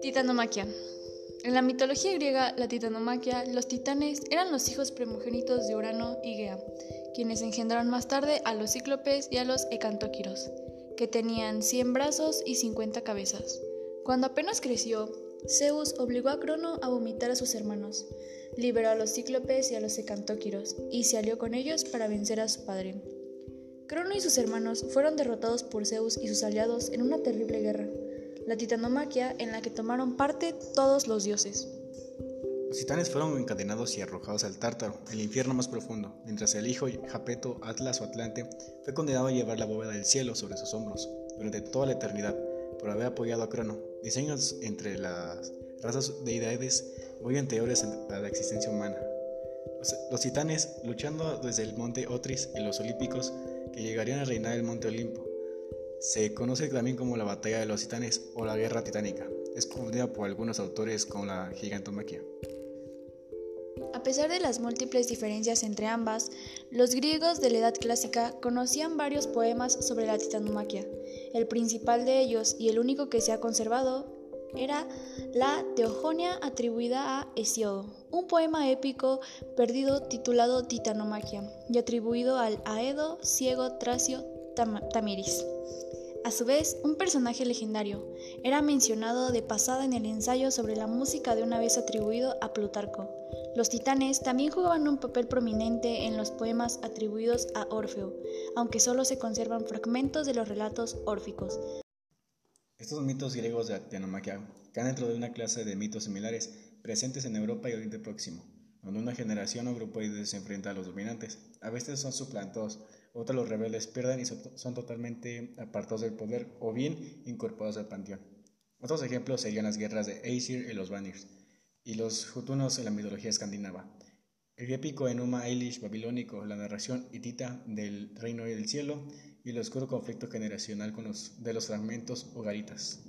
Titanomaquia. En la mitología griega, la titanomaquia, los titanes eran los hijos primogénitos de Urano y Gea, quienes engendraron más tarde a los cíclopes y a los ecantóquiros, que tenían 100 brazos y 50 cabezas. Cuando apenas creció, Zeus obligó a Crono a vomitar a sus hermanos, liberó a los cíclopes y a los ecantóquiros, y se alió con ellos para vencer a su padre. Crono y sus hermanos fueron derrotados por Zeus y sus aliados en una terrible guerra la titanomaquia en la que tomaron parte todos los dioses. Los titanes fueron encadenados y arrojados al Tártaro, el infierno más profundo, mientras el hijo Japeto, Atlas o Atlante, fue condenado a llevar la bóveda del cielo sobre sus hombros durante toda la eternidad por haber apoyado a Crono. Diseños entre las razas deidades muy anteriores a la existencia humana. Los, titanes, luchando desde el monte Otris y los olímpicos, que llegarían a reinar el monte Olimpo, se conoce también como la batalla de los titanes o la guerra titánica. Es confundida por algunos autores con la gigantomaquia. A pesar de las múltiples diferencias entre ambas, los griegos de la Edad Clásica conocían varios poemas sobre la titanomaquia. El principal de ellos, y el único que se ha conservado, era la Teogonia atribuida a Hesiodo, un poema épico perdido titulado Titanomaquia y atribuido al Aedo ciego tracio Tamiris. A su vez, un personaje legendario era mencionado de pasada en el ensayo sobre la música de una vez atribuido a Plutarco. Los titanes también jugaban un papel prominente en los poemas atribuidos a Orfeo, aunque solo se conservan fragmentos de los relatos órficos. Estos mitos griegos de Atenomaquia caen dentro de una clase de mitos similares presentes en Europa y Oriente Próximo, donde una generación o grupo se enfrenta a los dominantes. A veces son suplantados otros los rebeldes pierden y son totalmente apartados del poder o bien incorporados al panteón. Otros ejemplos serían las guerras de Aesir y los Vanirs, y los Jutunos en la mitología escandinava. El épico Enuma Elish babilónico, la narración hitita del reino del cielo y el oscuro conflicto generacional de los fragmentos hogaritas.